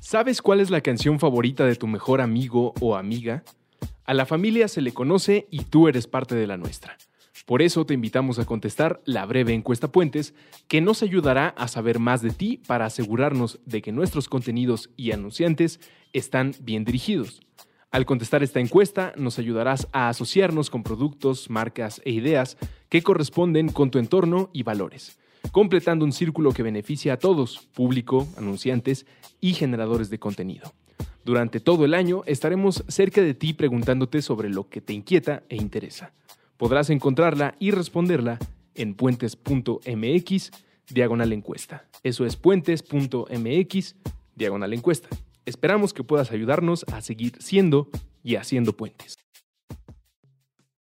¿Sabes cuál es la canción favorita de tu mejor amigo o amiga? A la familia se le conoce y tú eres parte de la nuestra. Por eso te invitamos a contestar la breve encuesta Puentes, que nos ayudará a saber más de ti para asegurarnos de que nuestros contenidos y anunciantes están bien dirigidos. Al contestar esta encuesta, nos ayudarás a asociarnos con productos, marcas e ideas que corresponden con tu entorno y valores, completando un círculo que beneficia a todos, público, anunciantes y generadores de contenido. Durante todo el año estaremos cerca de ti preguntándote sobre lo que te inquieta e interesa. Podrás encontrarla y responderla en puentes.mx diagonal encuesta. Eso es puentes.mx diagonal encuesta. Esperamos que puedas ayudarnos a seguir siendo y haciendo puentes.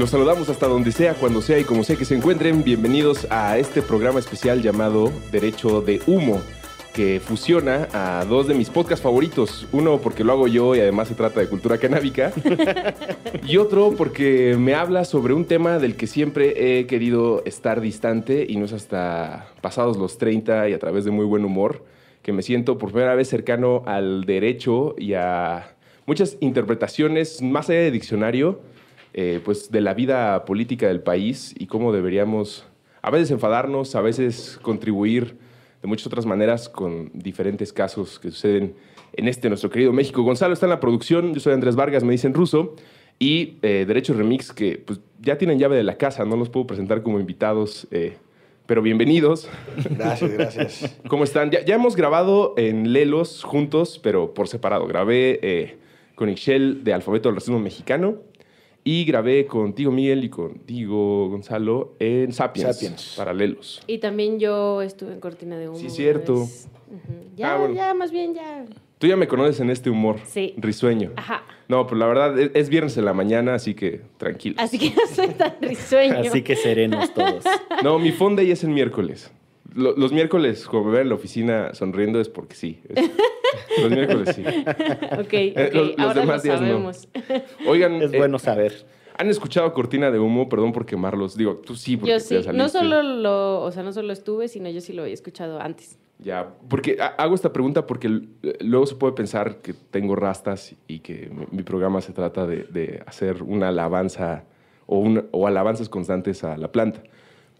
Los saludamos hasta donde sea, cuando sea y como sea que se encuentren. Bienvenidos a este programa especial llamado Derecho de Humo, que fusiona a dos de mis podcasts favoritos. Uno porque lo hago yo y además se trata de cultura canábica. y otro porque me habla sobre un tema del que siempre he querido estar distante y no es hasta pasados los 30 y a través de muy buen humor que me siento por primera vez cercano al derecho y a muchas interpretaciones más allá de diccionario eh, pues de la vida política del país y cómo deberíamos a veces enfadarnos, a veces contribuir de muchas otras maneras con diferentes casos que suceden en este nuestro querido México. Gonzalo está en la producción, yo soy Andrés Vargas, me dicen ruso, y eh, Derecho Remix, que pues, ya tienen llave de la casa, no los puedo presentar como invitados, eh, pero bienvenidos. Gracias, gracias. ¿Cómo están? Ya, ya hemos grabado en Lelos juntos, pero por separado. Grabé eh, con Ixchel de Alfabeto del Racismo Mexicano y grabé contigo, Miguel, y contigo, Gonzalo, en Sapiens, Sapiens. Paralelos. Y también yo estuve en Cortina de Humo. Sí, cierto. Ya, Ah, bueno. ya, más bien ya. Tú ya me conoces en este humor Sí. risueño. Ajá. No, pero la verdad es, es viernes en la mañana, así que tranquilo. Así que no soy tan risueño. Así que serenos todos. No, mi fonde es el miércoles. Lo- los miércoles, como me ven en la oficina sonriendo, es porque sí. Es- los miércoles sí. Ok, ok. Eh, los- los Ahora demás lo días no. sabemos. Oigan, Es eh, bueno saber. ¿han escuchado Cortina de Humo? Perdón por quemarlos. Digo, tú sí, porque Yo ya sí. No saliste. solo lo, o sea, no solo estuve, sino yo sí lo había escuchado antes. Ya, porque ha- hago esta pregunta porque luego se puede pensar que tengo rastas y que mi, mi programa se trata de, de hacer una alabanza o, un- o alabanzas constantes a la planta.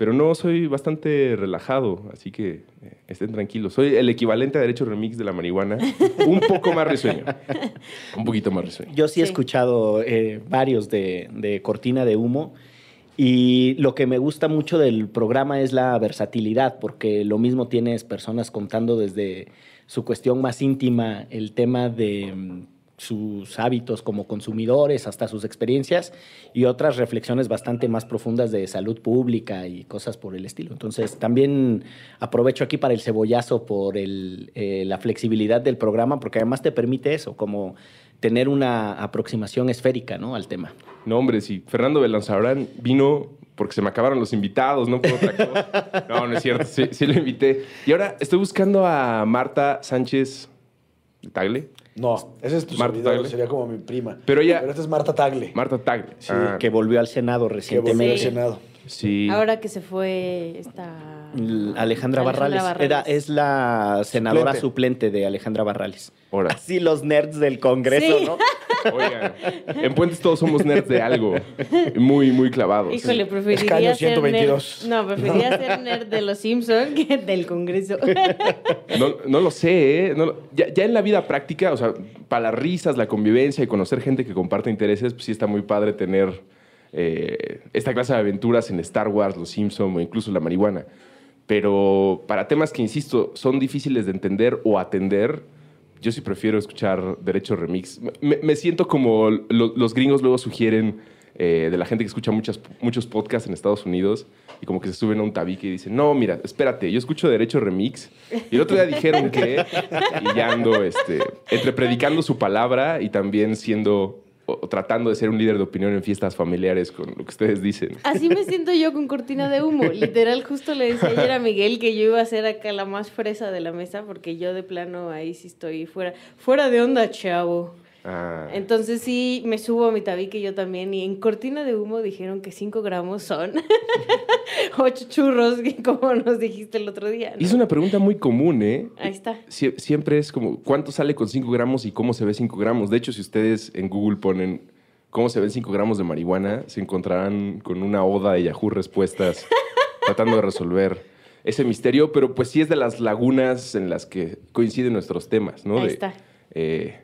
Pero no, soy bastante relajado, así que eh, estén tranquilos. Soy el equivalente a Derecho Remix de la marihuana, un poco más risueño. Un poquito más risueño. Yo sí he Sí. escuchado eh, varios de, de Cortina de Humo y lo que me gusta mucho del programa es la versatilidad, porque lo mismo tienes personas contando desde su cuestión más íntima, el tema de mm, sus hábitos como consumidores, hasta sus experiencias, y otras reflexiones bastante más profundas de salud pública y cosas por el estilo. Entonces, también aprovecho aquí para el cebollazo por el, eh, la flexibilidad del programa, porque además te permite eso, como tener una aproximación esférica ¿no? al tema. No, hombre, si Fernando Belanzabrán vino porque se me acabaron los invitados, no por otra cosa. No, no es cierto, sí, sí lo invité. Y ahora estoy buscando a Marta Sánchez Tagle. No, ese es tu Marta servidor, Tagle. sería como mi prima. Pero ella- esta es Marta Tagle, Marta Tagle. Sí, Ah, Que volvió al Senado que volvió al recientemente. Senado. Sí. Ahora que se fue esta... Alejandra, Alejandra Barrales. Barrales. Era, es la senadora Suplente. suplente. de Alejandra Barrales. Ahora, Así los nerds del Congreso, Sí. ¿no? oigan, en Puentes todos somos nerds de algo. Muy, muy clavados. Híjole, preferiría Escaño ser 122. nerd... No, preferiría ser nerd de los Simpsons que del Congreso. No, no lo sé, ¿eh? No ya, ya en la vida práctica, o sea, para las risas, la convivencia y conocer gente que comparte intereses, pues sí está muy padre tener eh, esta clase de aventuras en Star Wars, Los Simpson o incluso la marihuana. Pero para temas que, insisto, son difíciles de entender o atender, yo sí prefiero escuchar Derecho Remix. Me, siento como lo- los gringos luego sugieren eh, de la gente que escucha muchas, muchos podcasts en Estados Unidos y como que se suben a un tabique y dicen, no, mira, espérate, yo escucho Derecho Remix y el otro día dijeron que y ya ando este, entre predicando su palabra y también siendo o- tratando de ser un líder de opinión en fiestas familiares con lo que ustedes dicen. Así me siento yo con cortina de humo. Literal, justo le decía ayer a Miguel que yo iba a ser acá la más fresa de la mesa porque yo de plano ahí sí estoy fuera, fuera de onda, chavo. Ah, Entonces sí, me subo a mi tabique yo también y en cortina de humo dijeron que 5 gramos son 8 churros, como nos dijiste el otro día. y ¿no? es una pregunta muy común, ¿eh? Ahí está. Sie- siempre es como, ¿cuánto sale con 5 gramos y cómo se ve 5 gramos? De hecho, si ustedes en Google ponen cómo se ven 5 gramos de marihuana, se encontrarán con una oda de Yahoo Respuestas tratando de resolver ese misterio, pero pues sí es de las lagunas en las que coinciden nuestros temas, ¿no? Ahí De, está. eh,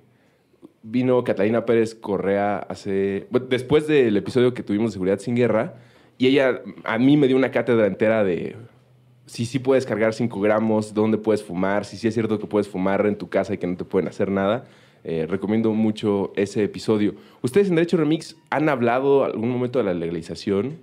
vino Catalina Pérez Correa hace, después del episodio que tuvimos de Seguridad sin Guerra, y ella a mí me dio una cátedra entera de si sí puedes cargar 5 gramos, dónde puedes fumar, si sí es cierto que puedes fumar en tu casa y que no te pueden hacer nada. Eh, recomiendo mucho ese episodio. ¿Ustedes en Derecho Remix han hablado algún momento de la legalización?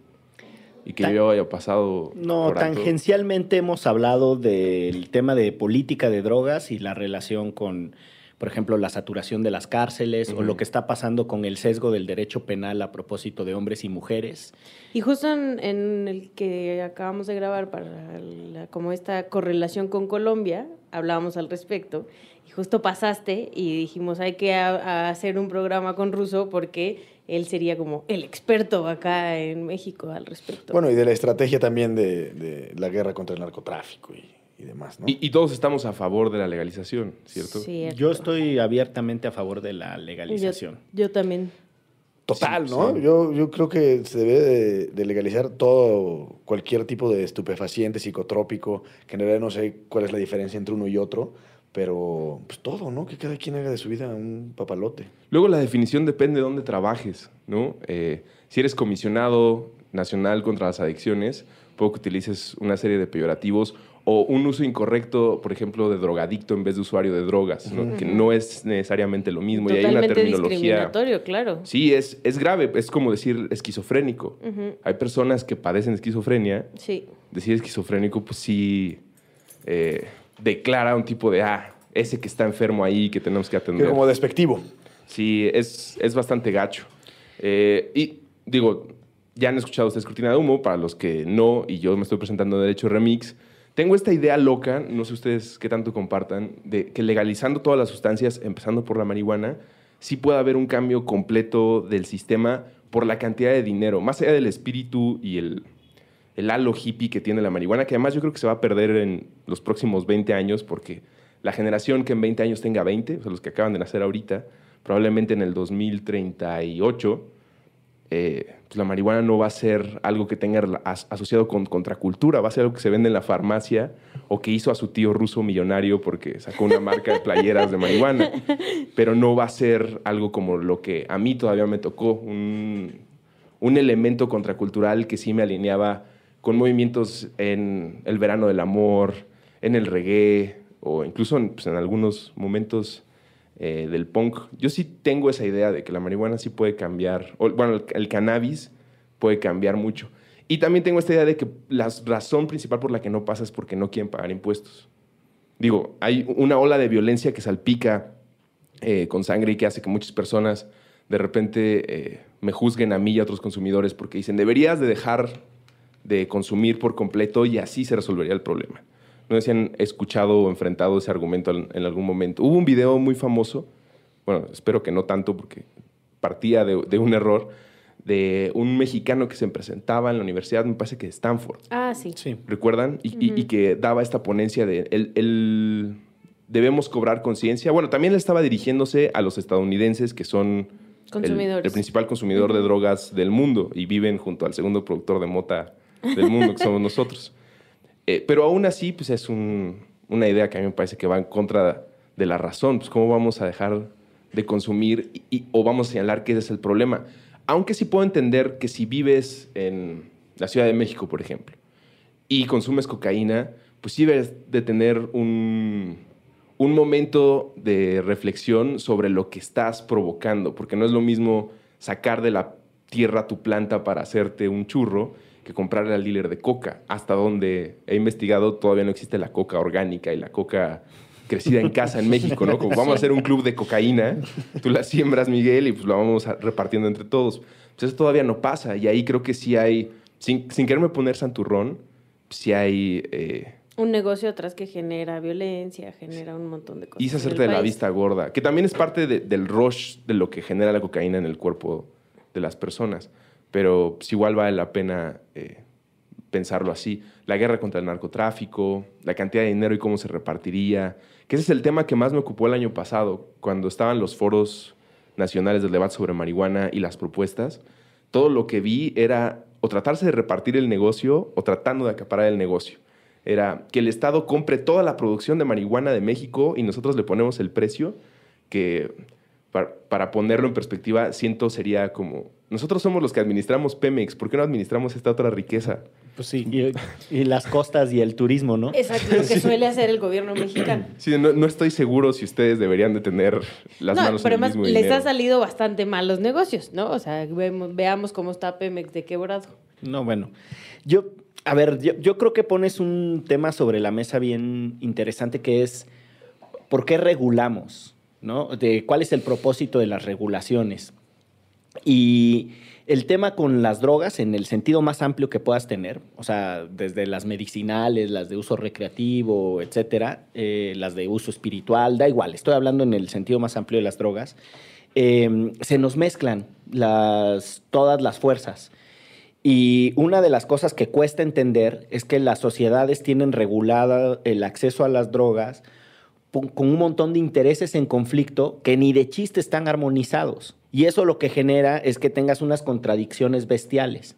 Y que Tan- yo haya pasado. No, por tangencialmente hemos hablado del tema de política de drogas y la relación con, por ejemplo, la saturación de las cárceles o Ujú. lo que está pasando con el sesgo del derecho penal a propósito de hombres y mujeres. Y justo en, en el que acabamos de grabar para la- como esta correlación con Colombia, hablábamos al respecto. Y justo pasaste y dijimos, hay que a- a hacer un programa con Russo porque él sería como el experto acá en México al respecto. Bueno, y de la estrategia también de, de la guerra contra el narcotráfico y, y demás, ¿no? Y, y todos estamos a favor de la legalización, ¿cierto? Cierto. Yo estoy abiertamente a favor de la yo, legalización. yo también. Total, Sí, ¿no? sí. Yo, yo creo que se debe de, de legalizar todo, cualquier tipo de estupefaciente, psicotrópico, que en realidad no sé cuál es la diferencia entre uno y otro, pero pues todo, ¿no? Que cada quien haga de su vida un papalote. Luego la definición depende de dónde trabajes, ¿no? Eh, si eres comisionado nacional contra las adicciones, puedo que utilices una serie de peyorativos o un uso incorrecto, por ejemplo, de drogadicto en vez de usuario de drogas, ¿no? que no es necesariamente lo mismo. y hay una Totalmente terminología... discriminatorio, claro. Sí, es, es grave, es como decir esquizofrénico. Hay personas que padecen esquizofrenia, Sí. decir esquizofrénico, pues sí eh, declara un tipo de, ah, ese que está enfermo ahí que tenemos que Que atender. como despectivo. Sí, es, es bastante gacho. Eh, y digo, ya han escuchado ustedes Cortina de Humo, para los que no, y yo me estoy presentando en Derecho Remix. Tengo esta idea loca, no sé ustedes qué tanto compartan, de que legalizando todas las sustancias, empezando por la marihuana, sí puede haber un cambio completo del sistema por la cantidad de dinero, más allá del espíritu y el, el halo hippie que tiene la marihuana, que además yo creo que se va a perder en los próximos 20 años, porque la generación que en 20 años tenga 20, o sea, los que acaban de nacer ahorita, probablemente en el 2038, eh, la marihuana no va a ser algo que tenga asociado con contracultura, va a ser algo que se vende en la farmacia o que hizo a su tío ruso millonario porque sacó una marca de playeras de marihuana, pero no va a ser algo como lo que a mí todavía me tocó, un, elemento contracultural que sí me alineaba con movimientos en el verano del amor, en el reggae o incluso en, pues, en algunos momentos eh, del punk. Yo sí tengo esa idea de que la marihuana sí puede cambiar, bueno, el, el cannabis puede cambiar mucho. Y también tengo esta idea de que la razón principal por la que no pasa es porque no quieren pagar impuestos. Digo, hay una ola de violencia que salpica eh, con sangre y que hace que muchas personas de repente eh, me juzguen a mí y a otros consumidores porque dicen, deberías de dejar de consumir por completo y así se resolvería el problema. No sé si han escuchado o enfrentado ese argumento en, en algún momento. Hubo un video muy famoso, bueno, espero que no tanto porque partía de, de un error, de un mexicano que se presentaba en la universidad, me parece que de Stanford, Ah, sí. Sí. ¿recuerdan? Y, y- y que daba esta ponencia de el, el- debemos cobrar conciencia. Bueno, también le estaba dirigiéndose a los estadounidenses que son el, Consumidores. el principal consumidor de drogas del mundo y viven junto al segundo productor de mota del mundo, que somos nosotros. Eh, pero aún así, pues es un- una idea que a mí me parece que va en contra de la razón. Pues, ¿Cómo vamos a dejar de consumir o vamos a señalar que ese es el problema? Aunque sí puedo entender que si vives en la Ciudad de México, por ejemplo, y consumes cocaína, pues sí debes de tener un, un momento de reflexión sobre lo que estás provocando, porque no es lo mismo sacar de la tierra tu planta para hacerte un churro que comprarle al dealer de coca. Hasta donde he investigado todavía no existe la coca orgánica y la coca crecida en casa en México, ¿no? Como vamos a hacer un club de cocaína, tú la siembras, Miguel, y pues la vamos repartiendo entre todos. Pues eso todavía no pasa, y ahí creo que sí hay, sin, sin quererme poner santurrón, sí hay... eh, Un negocio atrás que genera violencia, genera un montón de cosas. En el hacerte de la país. vista gorda, que también es parte de- del rush de lo que genera la cocaína en el cuerpo de las personas. Pero pues, igual vale la pena eh, pensarlo así. La guerra contra el narcotráfico, la cantidad de dinero y cómo se repartiría. Que ese es el tema que más me ocupó el año pasado, cuando estaban los foros nacionales del debate sobre marihuana y las propuestas. Todo lo que vi era o tratarse de repartir el negocio o tratando de acaparar el negocio era que el Estado compre toda la producción de marihuana de México y nosotros le ponemos el precio que, para, para ponerlo en perspectiva, siento sería como, nosotros somos los que administramos Pemex, ¿por qué no administramos esta otra riqueza? Pues sí. Y, y las costas y el turismo, ¿no? Exacto, lo que suele hacer el gobierno mexicano. Sí, no, no estoy seguro si ustedes deberían de tener las no, manos pero en el además mismo les dinero. ha salido bastante mal los negocios, ¿no? O sea, vemos- veamos cómo está Pemex de quebrado. No, bueno. Yo, a ver, yo, yo creo que pones un tema sobre la mesa bien interesante que es ¿por qué regulamos? ¿No? De cuál es el propósito de las regulaciones. Y el tema con las drogas, en el sentido más amplio que puedas tener, o sea, desde las medicinales, las de uso recreativo, etcétera, eh, las de uso espiritual, da igual, estoy hablando en el sentido más amplio de las drogas, eh, se nos mezclan las, todas las fuerzas. Y una de las cosas que cuesta entender es que las sociedades tienen regulada el acceso a las drogas con un montón de intereses en conflicto que ni de chiste están armonizados. Y eso lo que genera es que tengas unas contradicciones bestiales.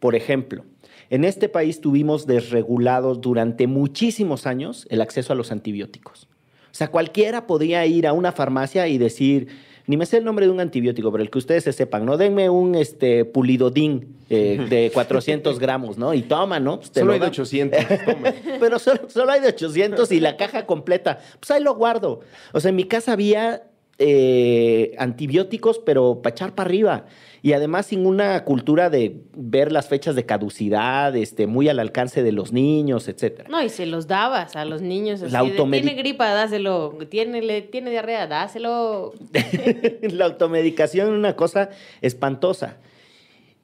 Por ejemplo, en este país tuvimos desregulados durante muchísimos años el acceso a los antibióticos. O sea, cualquiera podía ir a una farmacia y decir, ni me sé el nombre de un antibiótico, pero el que ustedes se sepan, ¿no? Denme un este, pulidodín eh, de 400 gramos, ¿no? Y toma, ¿no? Pues te Solo lo hay de dan. 800, toma. Pero solo, solo hay de 800 y la caja completa. Pues ahí lo guardo. O sea, en mi casa había eh, antibióticos, pero para echar para arriba. Y además sin una cultura de ver las fechas de caducidad, este, muy al alcance de los niños, etcétera. No, y se los dabas a los niños. Así La de, automedi- tiene gripa, dáselo. Tiene diarrea, dáselo. la automedicación es una cosa espantosa.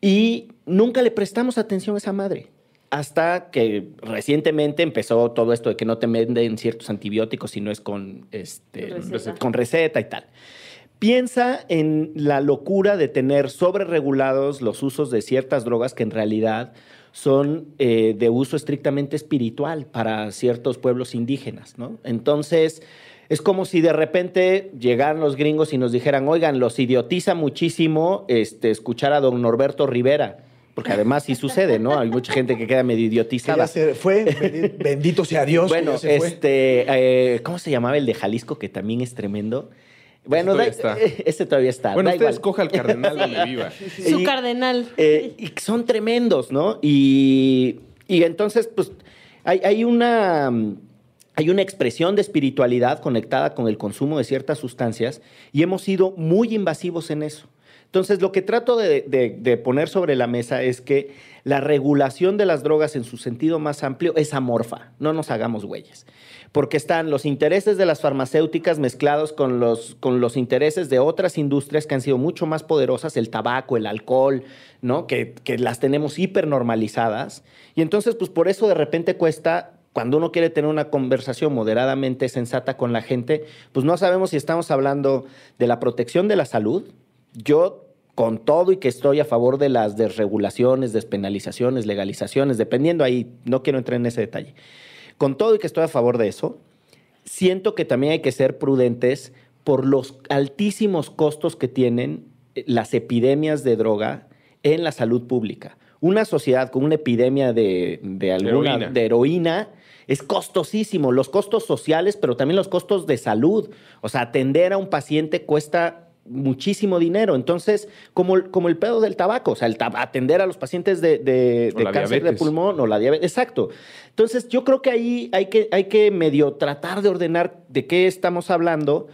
Y nunca le prestamos atención a esa madre. Hasta que recientemente empezó todo esto de que no te venden ciertos antibióticos si no es con, este, Receta. con receta y tal. Piensa en la locura de tener sobreregulados los usos de ciertas drogas que en realidad son eh, de uso estrictamente espiritual para ciertos pueblos indígenas, ¿no? Entonces, es como si de repente llegaran los gringos y nos dijeran, oigan, los idiotiza muchísimo este, escuchar a don Norberto Rivera. Porque además sí sucede, ¿no? Hay mucha gente que queda medio idiotizada. se fue, bendi- bendito sea Dios. Bueno, ya se fue. este, eh, ¿cómo se llamaba el de Jalisco que también es tremendo? Bueno, todavía da- está. ese todavía está. Bueno, da usted igual. escoja al cardenal donde viva. Su Y- cardenal. Eh, y son tremendos, ¿no? Y, y entonces, pues, hay, hay una. Hay una expresión de espiritualidad conectada con el consumo de ciertas sustancias y hemos sido muy invasivos en eso. Entonces, lo que trato de, poner sobre la mesa es que la regulación de las drogas en su sentido más amplio es amorfa, no nos hagamos güeyes, porque están los intereses de las farmacéuticas mezclados con los, con los intereses de otras industrias que han sido mucho más poderosas, el tabaco, el alcohol, ¿no? que, que las tenemos hipernormalizadas. Y entonces, pues por eso de repente cuesta cuando uno quiere tener una conversación moderadamente sensata con la gente, pues no sabemos si estamos hablando de la protección de la salud. Yo, con todo y que estoy a favor de las desregulaciones, despenalizaciones, legalizaciones, dependiendo ahí, no quiero entrar en ese detalle. Con todo y que estoy a favor de eso, siento que también hay que ser prudentes por los altísimos costos que tienen eh, las epidemias de droga en la salud pública. Una sociedad con una epidemia de, de alguna Heroína. de heroína es costosísimo. Los costos sociales, pero también los costos de salud. O sea, atender a un paciente cuesta muchísimo dinero. Entonces, como, el- como el pedo del tabaco, o sea, el tab- atender a los pacientes de, de- de cáncer de pulmón o la diabetes. Exacto. Entonces, yo creo que ahí hay que, hay que medio tratar de ordenar de qué estamos hablando.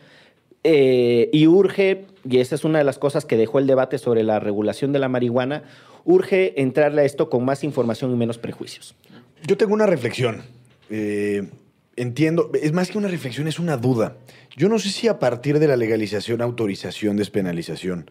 eh, y urge, y esa es una de las cosas que dejó el debate sobre la regulación de la marihuana, urge entrarle a esto con más información y menos prejuicios. Yo tengo una reflexión. Eh, entiendo, es más que una reflexión, es una duda. Yo no sé si a partir de la legalización, autorización, despenalización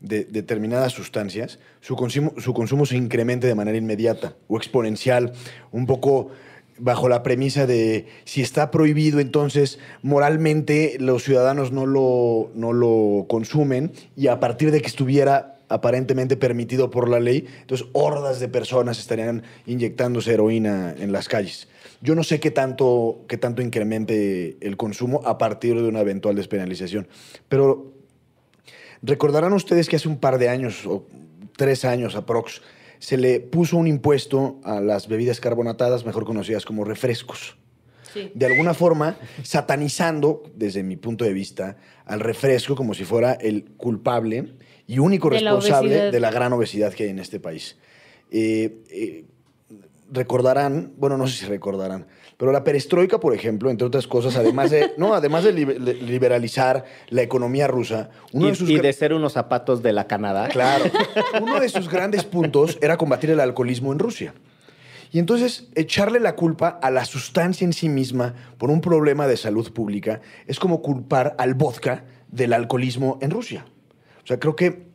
de determinadas sustancias, su consumo, su consumo se incremente de manera inmediata o exponencial, un poco bajo la premisa de si está prohibido, entonces moralmente los ciudadanos no lo, no lo consumen y a partir de que estuviera aparentemente permitido por la ley, entonces hordas de personas estarían inyectándose heroína en las calles. Yo no sé qué tanto, qué tanto incremente el consumo a partir de una eventual despenalización, pero recordarán ustedes que hace un par de años, o tres años aprox, se le puso un impuesto a las bebidas carbonatadas, mejor conocidas como refrescos. Sí. De alguna forma, satanizando, desde mi punto de vista, al refresco como si fuera el culpable y único De responsable de la gran obesidad que hay en este país. Eh, eh, recordarán, bueno, no sé si recordarán, pero la perestroika, por ejemplo, entre otras cosas, además de, no, además de libe- de liberalizar la economía rusa, uno Y, de sus y de ser unos zapatos de la Canadá. Claro. Uno de sus grandes puntos era combatir el alcoholismo en Rusia. Y entonces echarle la culpa a la sustancia en sí misma por un problema de salud pública es como culpar al vodka del alcoholismo en Rusia. O sea, creo que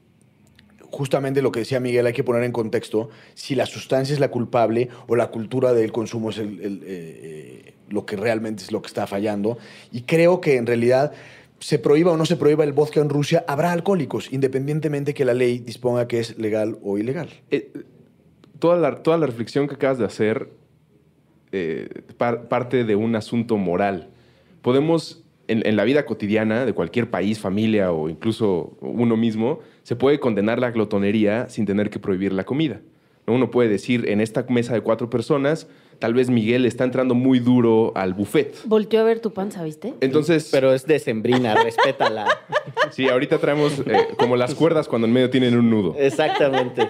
justamente lo que decía Miguel, hay que poner en contexto si la sustancia es la culpable o la cultura del consumo es eh, eh, lo que realmente es lo que está fallando. Y creo que en realidad se prohíba o no se prohíba el vodka en Rusia, habrá alcohólicos, independientemente que la ley disponga que es legal o ilegal. Eh, toda, la, toda la reflexión que acabas de hacer par- parte de un asunto moral. Podemos, en, en la vida cotidiana de cualquier país, familia o incluso uno mismo, se puede condenar la glotonería sin tener que prohibir la comida. ¿no? Uno puede decir, en esta mesa de cuatro personas, tal vez Miguel está entrando muy duro al buffet. Volteó a ver tu panza, ¿viste? Entonces, Pero es decembrina, respétala. sí, ahorita traemos eh, como las cuerdas cuando en medio tienen un nudo. Exactamente.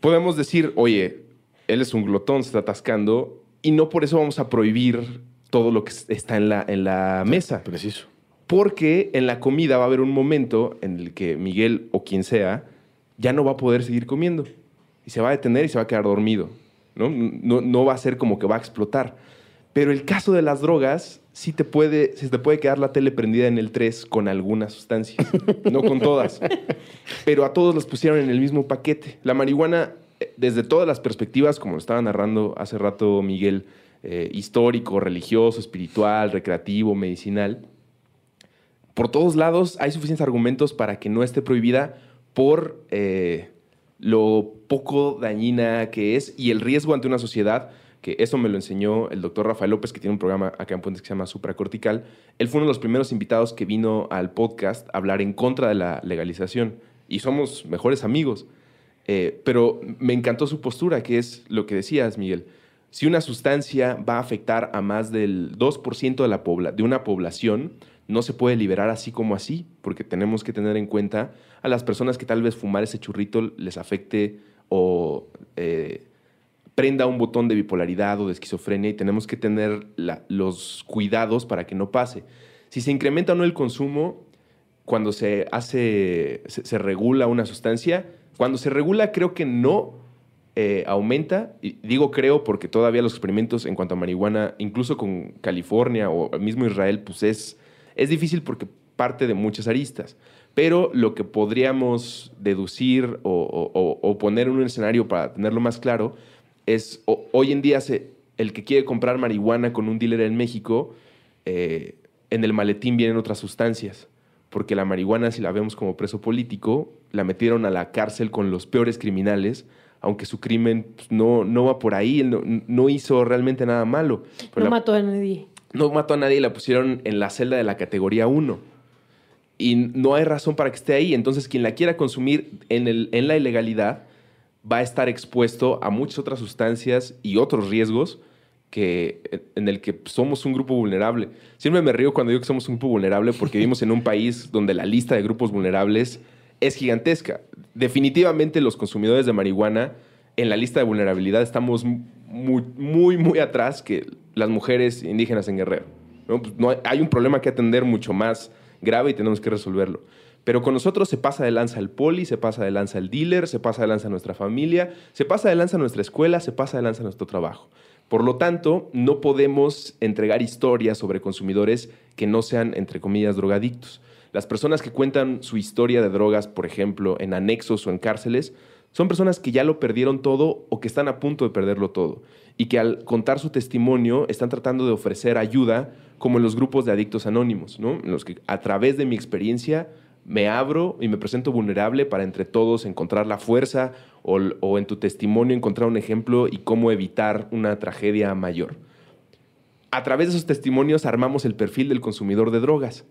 podemos decir, oye, él es un glotón, se está atascando, y no por eso vamos a prohibir todo lo que está en la, en la mesa. Preciso. Porque en la comida va a haber un momento en el que Miguel o quien sea ya no va a poder seguir comiendo. Y se va a detener y se va a quedar dormido. ¿no? No, no va a ser como que va a explotar. Pero el caso de las drogas, sí te puede, se te puede quedar la tele prendida en el 3 con algunas sustancias. no con todas. Pero a todos los pusieron en el mismo paquete. La marihuana, eh, desde todas las perspectivas, como lo estaba narrando hace rato Miguel, eh, histórico, religioso, espiritual, recreativo, medicinal, por todos lados hay suficientes argumentos para que no esté prohibida por eh, lo poco dañina que es y el riesgo ante una sociedad, que eso me lo enseñó el doctor Rafael López, que tiene un programa acá en Puentes que se llama Supracortical. Él fue uno de los primeros invitados que vino al podcast a hablar en contra de la legalización y somos mejores amigos. Eh, pero me encantó su postura, que es lo que decías, Miguel. Si una sustancia va a afectar a más del 2% de, la pobla- de una población, no se puede liberar así como así, porque tenemos que tener en cuenta a las personas que tal vez fumar ese churrito les afecte o eh, prenda un botón de bipolaridad o de esquizofrenia y tenemos que tener los cuidados para que no pase. Si se incrementa o no el consumo, cuando se hace, se regula una sustancia, cuando se regula creo que no eh, aumenta, digo creo porque todavía los experimentos en cuanto a marihuana, incluso con California o mismo Israel, pues es, es difícil porque parte de muchas aristas. Pero lo que podríamos deducir o, o- poner en un escenario para tenerlo más claro es, hoy en día el que quiere comprar marihuana con un dealer en México, eh, en el maletín vienen otras sustancias. Porque la marihuana, si la vemos como preso político, la metieron a la cárcel con los peores criminales, aunque su crimen pues, no, no va por ahí, él no, no hizo realmente nada malo. Pero No la- mató a nadie. no mató a nadie y la pusieron en la celda de la categoría 1. Y no hay razón para que esté ahí. Entonces, quien la quiera consumir en, el, en la ilegalidad va a estar expuesto a muchas otras sustancias y otros riesgos que, en el que somos un grupo vulnerable. Siempre me río cuando digo que somos un grupo vulnerable porque vivimos en un país donde la lista de grupos vulnerables es gigantesca. Definitivamente los consumidores de marihuana en la lista de vulnerabilidad estamos muy, muy, atrás que las mujeres indígenas en Guerrero. ¿no? Pues no hay, hay un problema que atender mucho más grave y tenemos que resolverlo. Pero con nosotros se pasa de lanza el poli, se pasa de lanza el dealer, se pasa de lanza nuestra familia, se pasa de lanza nuestra escuela, se pasa de lanza nuestro trabajo. Por lo tanto, no podemos entregar historias sobre consumidores que no sean, entre comillas, drogadictos. Las personas que cuentan su historia de drogas, por ejemplo, en anexos o en cárceles, son personas que ya lo perdieron todo o que están a punto de perderlo todo y que al contar su testimonio están tratando de ofrecer ayuda como en los grupos de adictos anónimos, ¿no? En los que a través de mi experiencia me abro y me presento vulnerable para entre todos encontrar la fuerza o, o en tu testimonio encontrar un ejemplo y cómo evitar una tragedia mayor. A través de esos testimonios armamos el perfil del consumidor de drogas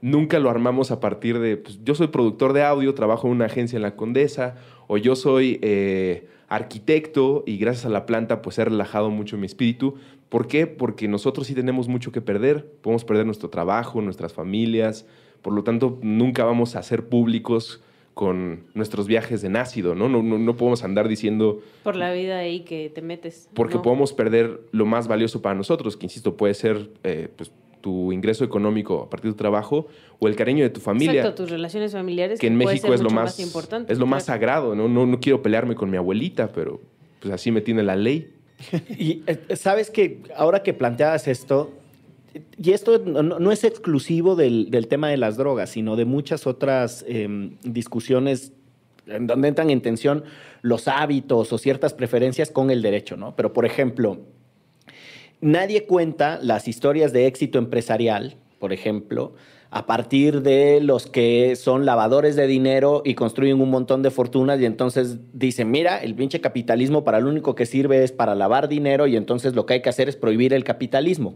nunca lo armamos a partir de, pues, yo soy productor de audio, trabajo en una agencia en la Condesa, o yo soy eh, arquitecto y gracias a la planta pues he relajado mucho mi espíritu. ¿Por qué? Porque nosotros sí tenemos mucho que perder, podemos perder nuestro trabajo, nuestras familias, por lo tanto nunca vamos a ser públicos con nuestros viajes en ácido, ¿no? No, no, podemos andar diciendo... Por la vida ahí que te metes. Porque podemos perder lo más valioso para nosotros, que insisto, puede ser eh, pues, tu ingreso económico a partir de tu trabajo o el cariño de tu familia. Exacto, tus relaciones familiares. Que en México es lo más, importante. Es lo más sagrado, ¿no? ¿no? No quiero pelearme con mi abuelita, pero pues así me tiene la ley. y eh, sabes que ahora que planteabas esto, y esto no, es exclusivo del, tema de las drogas, sino de muchas otras em, discusiones en donde entran en tensión los hábitos o ciertas preferencias con el derecho, ¿no? Pero, por ejemplo, Nadie cuenta las historias de éxito empresarial, por ejemplo, a partir de los que son lavadores de dinero y construyen un montón de fortunas y entonces dicen, mira, el pinche capitalismo para lo único que sirve es para lavar dinero y entonces lo que hay que hacer es prohibir el capitalismo.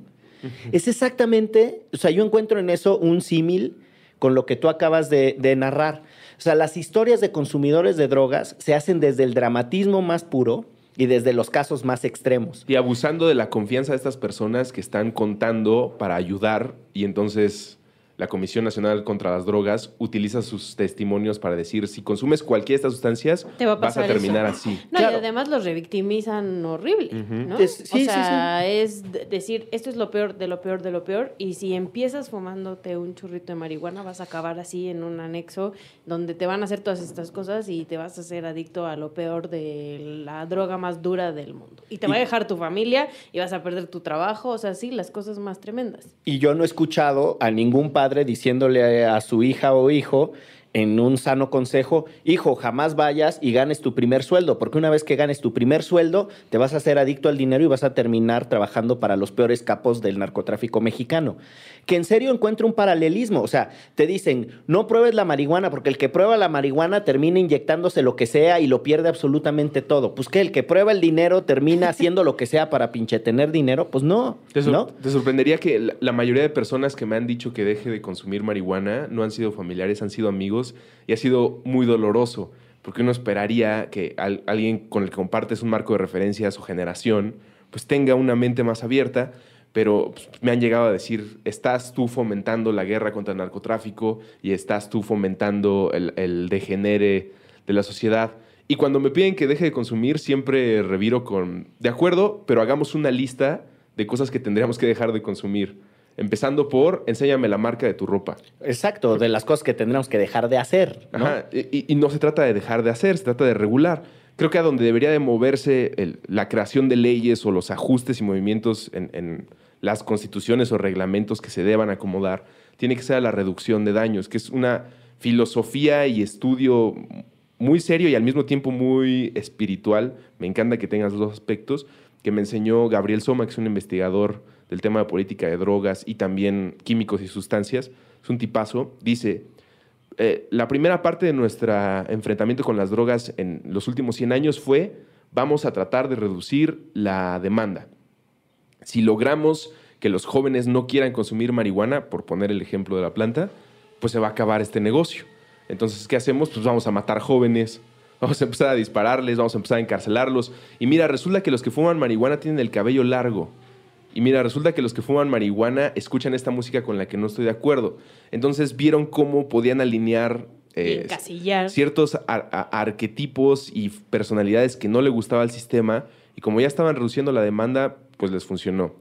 Es exactamente, o sea, yo encuentro en eso un símil con lo que tú acabas de, de narrar. O sea, las historias de consumidores de drogas se hacen desde el dramatismo más puro, y desde los casos más extremos. Y abusando de la confianza de estas personas que están contando para ayudar y entonces la Comisión Nacional contra las Drogas utiliza sus testimonios para decir si consumes cualquiera de estas sustancias vas a terminar así. No, y además los revictimizan horrible, ¿no? o sea, es decir, esto es lo peor de lo peor de lo peor y si empiezas fumándote un churrito de marihuana vas a acabar así en un anexo donde te van a hacer todas estas cosas y te vas a ser adicto a lo peor de la droga más dura del mundo. Y te va a dejar tu familia y vas a perder tu trabajo, o sea, sí, las cosas más tremendas. Y yo no he escuchado a ningún padre diciéndole a su hija o hijo en un sano consejo, hijo, jamás vayas y ganes tu primer sueldo, porque una vez que ganes tu primer sueldo, te vas a hacer adicto al dinero y vas a terminar trabajando para los peores capos del narcotráfico mexicano que en serio encuentra un paralelismo. O sea, te dicen, no pruebes la marihuana, porque el que prueba la marihuana termina inyectándose lo que sea y lo pierde absolutamente todo. Pues que el que prueba el dinero termina haciendo lo que sea para pinche tener dinero. Pues no. ¿Te, ¿no? te sorprendería que la, mayoría de personas que me han dicho que deje de consumir marihuana no han sido familiares, han sido amigos y ha sido muy doloroso. Porque uno esperaría que alguien con el que compartes un marco de referencia a su generación, pues tenga una mente más abierta pero pues, me han llegado a decir, estás tú fomentando la guerra contra el narcotráfico y estás tú fomentando el, degenere de la sociedad. Y cuando me piden que deje de consumir, siempre reviro con, de acuerdo, pero hagamos una lista de cosas que tendríamos que dejar de consumir. Empezando por, enséñame la marca de tu ropa. Exacto, de las cosas que tendríamos que dejar de hacer. y, no se trata de dejar de hacer, se trata de regular. Creo que a donde debería de moverse la creación de leyes o los ajustes y movimientos en las constituciones o reglamentos que se deban acomodar, tiene que ser la reducción de daños, que es una filosofía y estudio muy serio y al mismo tiempo muy espiritual. Me encanta que tengas los dos aspectos que me enseñó Gabriel Soma, que es un investigador del tema de política de drogas y también químicos y sustancias. Es un tipazo. Dice, eh, la primera parte de nuestro enfrentamiento con las drogas en los últimos 100 años fue, vamos a tratar de reducir la demanda. Si logramos que los jóvenes no quieran consumir marihuana, por poner el ejemplo de la planta, pues se va a acabar este negocio. Entonces, ¿qué hacemos? Pues vamos a matar jóvenes, vamos a empezar a dispararles, vamos a empezar a encarcelarlos. Y mira, resulta que los que fuman marihuana tienen el cabello largo. Y mira, resulta que los que fuman marihuana escuchan esta música con la que no estoy de acuerdo. Entonces vieron cómo podían alinear eh, ciertos arquetipos y personalidades que no le gustaba al sistema. Y como ya estaban reduciendo la demanda, pues les funcionó.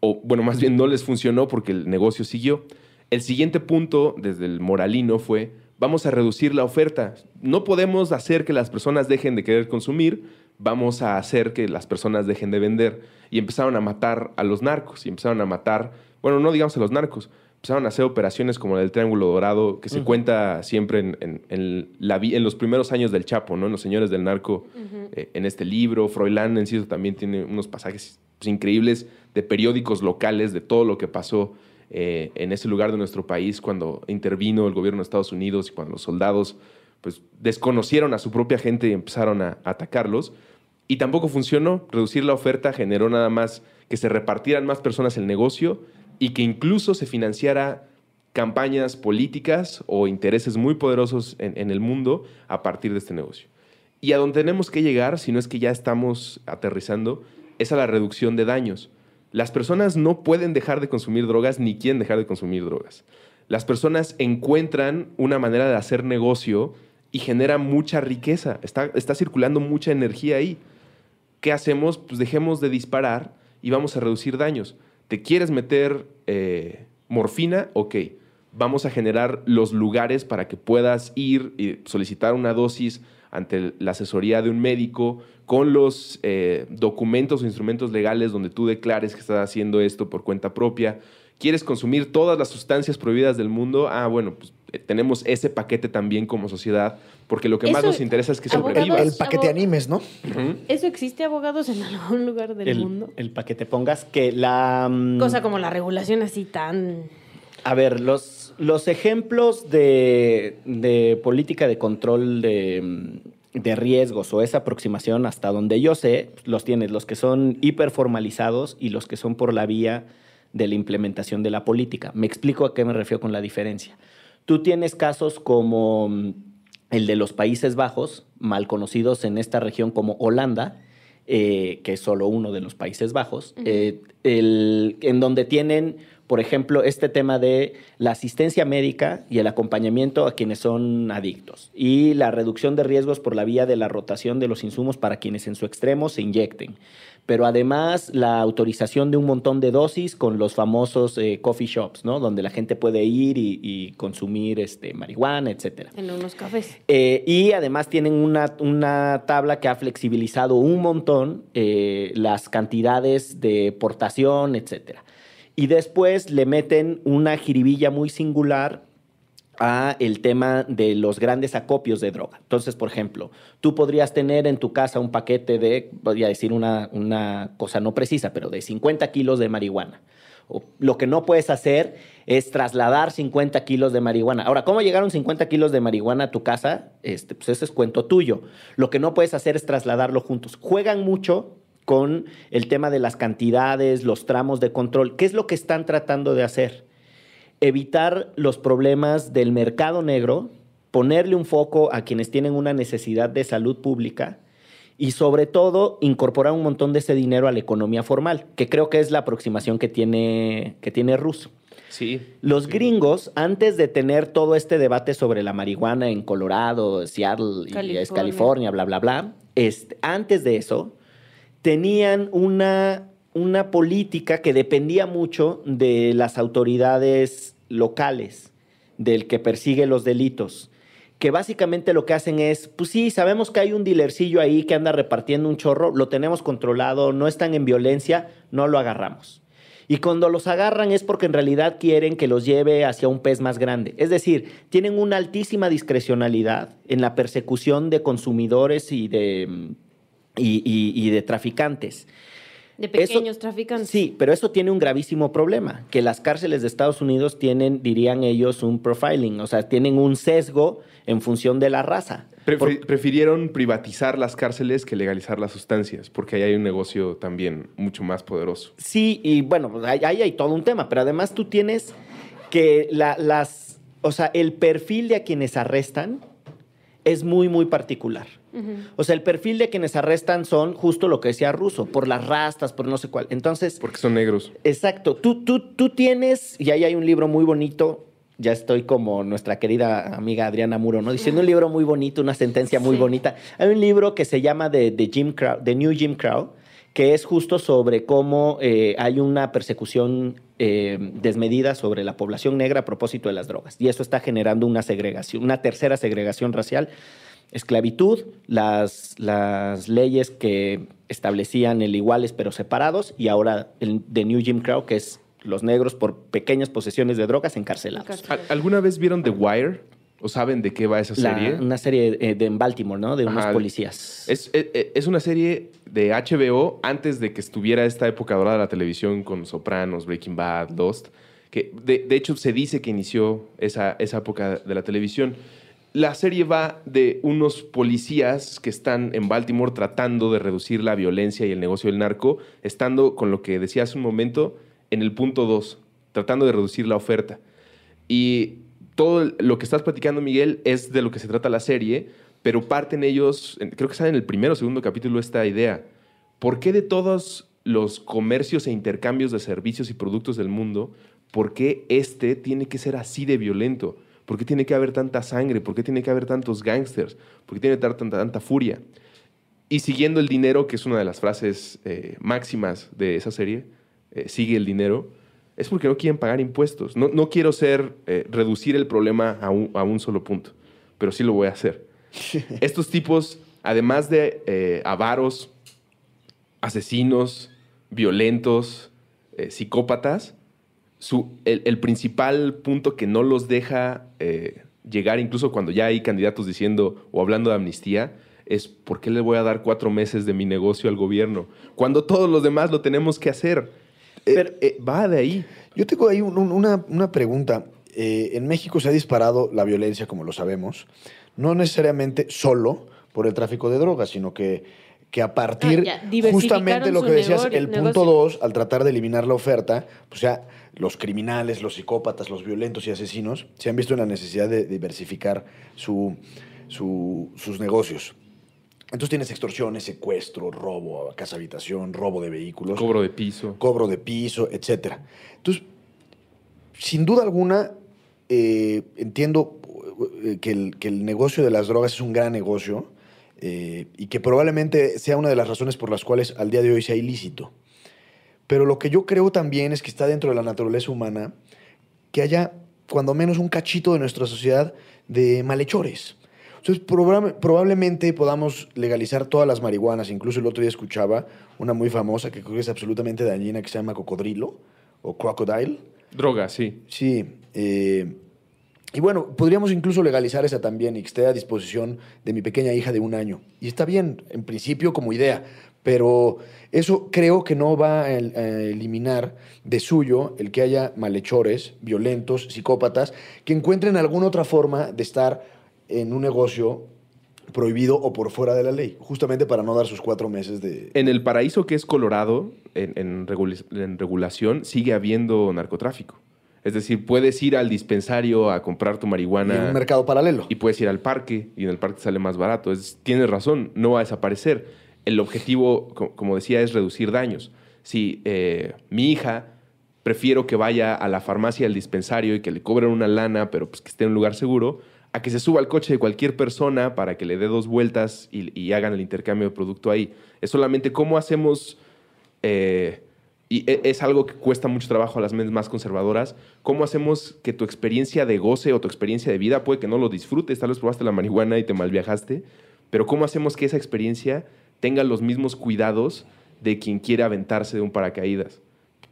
O bueno, más bien no les funcionó porque el negocio siguió. El siguiente punto desde el moralino fue, vamos a reducir la oferta. No podemos hacer que las personas dejen de querer consumir, vamos a hacer que las personas dejen de vender. Y empezaron a matar a los narcos y empezaron a matar, bueno, no digamos a los narcos, empezaron a hacer operaciones como la del Triángulo Dorado, que se cuenta siempre en, en, la, en, los primeros años del Chapo, ¿no? En Los Señores del Narco, eh, en este libro. Froilán en sí también tiene unos pasajes pues, increíbles de periódicos locales, de todo lo que pasó eh, en ese lugar de nuestro país cuando intervino el gobierno de Estados Unidos y cuando los soldados pues, desconocieron a su propia gente y empezaron a, atacarlos. Y tampoco funcionó. Reducir la oferta generó nada más que se repartieran más personas el negocio y que incluso se financiara campañas políticas o intereses muy poderosos en, el mundo a partir de este negocio. Y a donde tenemos que llegar, si no es que ya estamos aterrizando, es a la reducción de daños. Las personas no pueden dejar de consumir drogas ni quieren dejar de consumir drogas. Las personas encuentran una manera de hacer negocio y genera mucha riqueza. Está, está circulando mucha energía ahí. ¿Qué hacemos? Pues dejemos de disparar y vamos a reducir daños. ¿Te quieres meter eh, morfina? Ok, vamos a generar los lugares para que puedas ir y solicitar una dosis ante la asesoría de un médico con los eh, documentos o instrumentos legales donde tú declares que estás haciendo esto por cuenta propia. ¿Quieres consumir todas las sustancias prohibidas del mundo? Ah, bueno, pues tenemos ese paquete también como sociedad, porque lo que más nos interesa es que sobreviva. El paquete animes, ¿no? ¿Eso existe, abogados, en algún lugar del mundo? El paquete pongas que la... Mm, Cosa como la regulación así tan... A ver, los, los ejemplos de, de política de control de, mm, de, riesgos o esa aproximación, hasta donde yo sé, los tienes, los que son hiperformalizados y los que son por la vía de la implementación de la política. Me explico a qué me refiero con la diferencia. Tú tienes casos como mm, el de los Países Bajos, mal conocidos en esta región como Holanda, eh, que es solo uno de los Países Bajos, eh, en donde tienen, por ejemplo, este tema de la asistencia médica y el acompañamiento a quienes son adictos y la reducción de riesgos por la vía de la rotación de los insumos para quienes en su extremo se inyecten pero además la autorización de un montón de dosis con los famosos eh, coffee shops, ¿no? Donde la gente puede ir y, consumir este, marihuana, etcétera. En unos cafés. Eh, y además tienen una, una, tabla que ha flexibilizado un montón eh, las cantidades de portación, etcétera. Y después le meten una jiribilla muy singular a el tema de los grandes acopios de droga. Entonces, por ejemplo, tú podrías tener en tu casa un paquete de, voy a decir una, una cosa no precisa, pero de 50 kilos de marihuana. O, lo que no puedes hacer es trasladar 50 kilos de marihuana. Ahora, ¿cómo llegaron 50 kilos de marihuana a tu casa? Este, pues ese es cuento tuyo. Lo que no puedes hacer es trasladarlo juntos. Juegan mucho con el tema de las cantidades, los tramos de control. ¿Qué es lo que están tratando de hacer? Evitar los problemas del mercado negro, ponerle un foco a quienes tienen una necesidad de salud pública y sobre todo incorporar un montón de ese dinero a la economía formal, que creo que es la aproximación que tiene, que tiene Russo. Sí. Los gringos, antes de tener todo este debate sobre la marihuana en Colorado, Seattle y es California, bla, bla, bla, este, antes de eso, tenían una, una política que dependía mucho de las autoridades locales del que persigue los delitos, que básicamente lo que hacen es, pues sí, sabemos que hay un dilercillo ahí que anda repartiendo un chorro, lo tenemos controlado, no están en violencia, no lo agarramos. Y cuando los agarran es porque en realidad quieren que los lleve hacia un pez más grande. Es decir, tienen una altísima discrecionalidad en la persecución de consumidores y de, y de traficantes. De pequeños traficantes. Sí, pero eso tiene un gravísimo problema, que las cárceles de Estados Unidos tienen, dirían ellos, un profiling, o sea, tienen un sesgo en función de la raza. Prefirieron privatizar las cárceles que legalizar las sustancias, porque ahí hay un negocio también mucho más poderoso. Sí, y bueno, pues ahí, hay todo un tema, pero además tú tienes que las, o sea, el perfil de a quienes arrestan es muy, muy particular. O sea, el perfil de quienes arrestan son justo lo que decía Russo, por las rastas, por no sé cuál. Entonces. Porque son negros. Exacto. Tú, tú, tú tienes, y ahí hay un libro muy bonito. Ya estoy como nuestra querida amiga Adriana Muro, ¿no? Diciendo un libro muy bonito, una sentencia muy bonita. Hay un libro que se llama The, Jim Crow, The New Jim Crow, que es justo sobre cómo eh, hay una persecución eh, desmedida sobre la población negra a propósito de las drogas. Y eso está generando una segregación, una tercera segregación racial esclavitud, las, las leyes que establecían el iguales pero separados y ahora el de New Jim Crow, que es los negros por pequeñas posesiones de drogas encarcelados. Encarcelados. ¿Al- ¿Alguna vez vieron The Wire? ¿O saben de qué va esa La- serie? una serie eh, de en Baltimore, ¿no? De unos Ajá. policías. Es, es- es una serie de HBO antes de que estuviera esta época dorada de la televisión con Sopranos, Breaking Bad, Lost. Que de, de hecho se dice que inició esa, esa época de la televisión. La serie va de unos policías que están en Baltimore tratando de reducir la violencia y el negocio del narco, estando con lo que decía hace un momento en el punto 2, tratando de reducir la oferta. Y todo lo que estás platicando, Miguel, es de lo que se trata la serie, pero parten ellos, creo que sale en el primero o segundo capítulo esta idea. ¿Por qué de todos los comercios e intercambios de servicios y productos del mundo, por qué este tiene que ser así de violento? ¿Por qué tiene que haber tanta sangre? ¿Por qué tiene que haber tantos gángsters? ¿Por qué tiene que haber tanta, tanta furia? Y siguiendo el dinero, que es una de las frases eh, máximas de esa serie, eh, sigue el dinero, es porque no quieren pagar impuestos. No, no quiero ser, eh, reducir el problema a un, a un solo punto, pero sí lo voy a hacer. Estos tipos, además de eh, avaros, asesinos, violentos, eh, psicópatas, su, el, el principal punto que no los deja eh, llegar, incluso cuando ya hay candidatos diciendo o hablando de amnistía, es ¿por qué le voy a dar cuatro meses de mi negocio al gobierno? Cuando todos los demás lo tenemos que hacer. Eh, Pero- eh, va de ahí. Yo tengo ahí un- un- una, una pregunta. Eh, en México se ha disparado la violencia, como lo sabemos, no necesariamente solo por el tráfico de drogas, sino que, que a partir Ah, justamente lo que decías, negocio- el punto negocio. dos, al tratar de eliminar la oferta, pues ya los criminales, los psicópatas, los violentos y asesinos se han visto en la necesidad de diversificar su, su- sus negocios. Entonces tienes extorsiones, secuestro, robo a casa habitación, robo de vehículos Cobro de piso. cobro de piso, etcétera. Entonces, sin duda alguna, eh, entiendo eh, que el, que el negocio de las drogas es un gran negocio eh, y que probablemente sea una de las razones por las cuales al día de hoy sea ilícito. Pero lo que yo creo también es que está dentro de la naturaleza humana que haya, cuando menos, un cachito de nuestra sociedad de malhechores. Entonces, proba- probablemente podamos legalizar todas las marihuanas. Incluso el otro día escuchaba una muy famosa que creo que es absolutamente dañina que se llama cocodrilo o crocodile. Droga, sí. Sí. eh, y bueno, podríamos incluso legalizar esa también y que esté a disposición de mi pequeña hija de un año. Y está bien, en principio, como idea. Pero eso creo que no va a, el- a eliminar de suyo el que haya malhechores, violentos, psicópatas, que encuentren alguna otra forma de estar en un negocio prohibido o por fuera de la ley, justamente para no dar sus cuatro meses de... En el paraíso que es Colorado, en, en regula- en regulación, sigue habiendo narcotráfico. Es decir, puedes ir al dispensario a comprar tu en marihuana un mercado paralelo. y puedes ir al parque y en el parque sale más barato. Es, tienes razón, no va a desaparecer. El objetivo, co- como decía, es reducir daños. Si eh, mi hija prefiero que vaya a la farmacia, al dispensario y que le cobren una lana, pero pues que esté en un lugar seguro, a que se suba al coche de cualquier persona para que le dé dos vueltas y, y hagan el intercambio de producto ahí. Es solamente cómo hacemos, eh, y e- es algo que cuesta mucho trabajo a las mentes más conservadoras, cómo hacemos que tu experiencia de goce o tu experiencia de vida, puede que no lo disfrutes, tal vez probaste la marihuana y te malviajaste, pero cómo hacemos que esa experiencia tenga los mismos cuidados de quien quiere aventarse de un paracaídas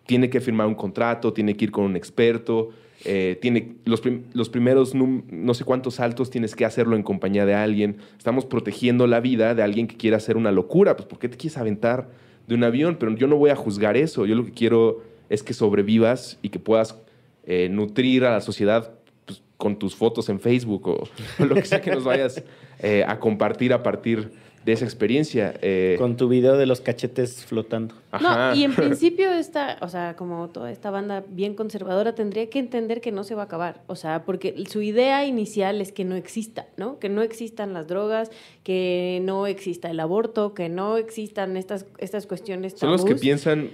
tiene que firmar un contrato, tiene que ir con un experto, eh, tiene los, los primeros no sé cuántos saltos tienes que hacerlo en compañía de alguien. Estamos protegiendo la vida de alguien que quiera hacer una locura. Pues, ¿por qué te quieres aventar de un avión? Pero yo no voy a juzgar eso. Yo lo que quiero es que sobrevivas y que puedas eh, nutrir a la sociedad pues, con tus fotos en Facebook o, o lo que sea que nos vayas eh, a compartir a partir de esa experiencia. Eh, Con tu video de los cachetes flotando. ajá. No, y en principio esta, o sea, como toda esta banda bien conservadora tendría que entender que no se va a acabar, o sea, porque su idea inicial es que no exista, ¿no? Que no existan las drogas, que no exista el aborto, que no existan estas, estas cuestiones Son los que tabús. piensan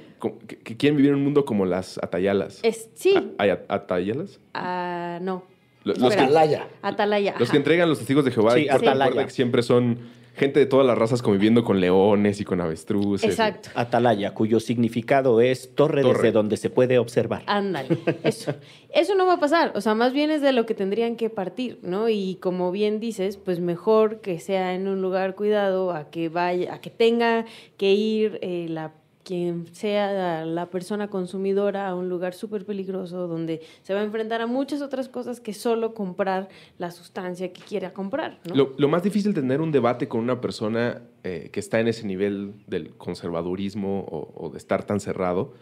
que, que quieren vivir en un mundo como las atayalas. Es, sí, A- ¿Hay at- atayalas? ah, no. Lo- Los, que, Espera. Atalaya. Atalaya. los ajá. que entregan los testigos de Jehová. Sí, y atalaya. que siempre son gente de todas las razas conviviendo con leones y con avestruces. Exacto. Atalaya, cuyo significado es torre, Torre. desde donde se puede observar. Ándale, eso. Eso no va a pasar, o sea, más bien es de lo que tendrían que partir, ¿no? Y como bien dices, pues mejor que sea en un lugar cuidado, a que vaya, a que tenga que ir eh, la quien sea la persona consumidora a un lugar súper peligroso donde se va a enfrentar a muchas otras cosas que solo comprar la sustancia que quiera comprar, ¿no? Lo, lo más difícil de tener un debate con una persona eh, que está en ese nivel del conservadurismo o, o de estar tan cerrado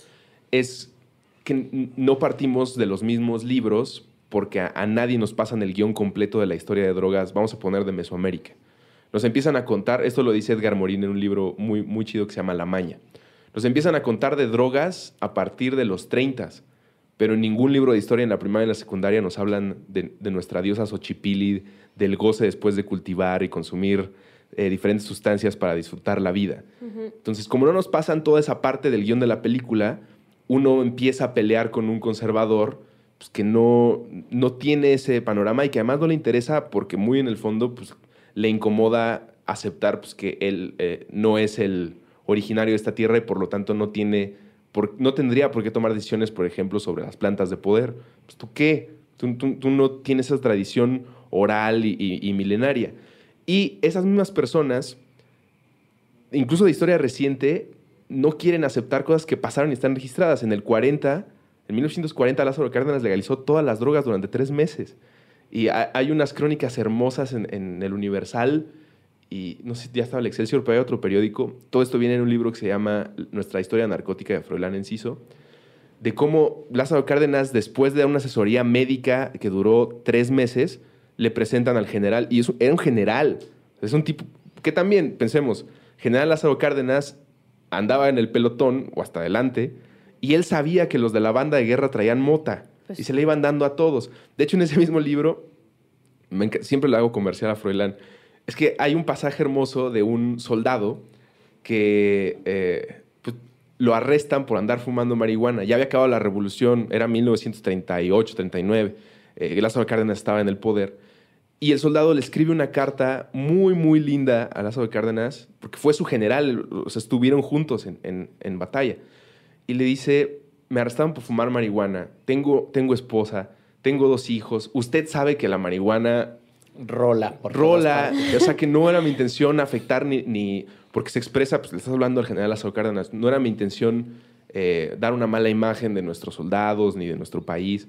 es que no partimos de los mismos libros porque a, a nadie nos pasan el guion completo de la historia de drogas, vamos a poner de Mesoamérica. Nos empiezan a contar, esto lo dice Edgar Morin en un libro muy, muy chido que se llama La Maña. Nos empiezan a contar de drogas a partir de los 30, pero en ningún libro de historia en la primaria y en la secundaria nos hablan de, de nuestra diosa Xochipilli, del goce después de cultivar y consumir eh, diferentes sustancias para disfrutar la vida. Entonces, como no nos pasan toda esa parte del guion de la película, uno empieza a pelear con un conservador pues, que no, no tiene ese panorama y que además no le interesa porque muy en el fondo pues, le incomoda aceptar pues, que él eh, no es el originario de esta tierra y por lo tanto no tiene no tendría por qué tomar decisiones, por ejemplo, sobre las plantas de poder. Pues, ¿Tú qué? Tú, no tienes esa tradición oral y, milenaria. Y esas mismas personas, incluso de historia reciente, no quieren aceptar cosas que pasaron y están registradas. En el 40, en 1940, Lázaro Cárdenas legalizó todas las drogas durante tres meses. Y ha- hay unas crónicas hermosas en el Universal y no sé si ya estaba el Excelsior, pero hay otro periódico. Todo esto viene en un libro que se llama Nuestra historia narcótica de Froilán Enciso, de cómo Lázaro Cárdenas, después de una asesoría médica que duró tres meses, le presentan al general, y es un- era un general, es un tipo que también, pensemos, general Lázaro Cárdenas andaba en el pelotón o hasta adelante, y él sabía que los de la banda de guerra traían mota, Pues y se le iban dando a todos. De hecho, en ese mismo libro, me siempre le hago comercial a Froilán, es que hay un pasaje hermoso de un soldado que eh, pues, lo arrestan por andar fumando marihuana. Ya había acabado la revolución, era 1938, 39. Eh, Lázaro Cárdenas estaba en el poder. Y el soldado le escribe una carta muy, muy linda a Lázaro Cárdenas, porque fue su general, o sea, estuvieron juntos en, en- en batalla. Y le dice, me arrestaron por fumar marihuana, tengo, tengo esposa, tengo dos hijos, usted sabe que la marihuana Rola. por rola, o sea que no era mi intención afectar ni, ni- porque se expresa, pues le estás hablando al general Lázaro Cárdenas, no era mi intención eh, dar una mala imagen de nuestros soldados ni de nuestro país.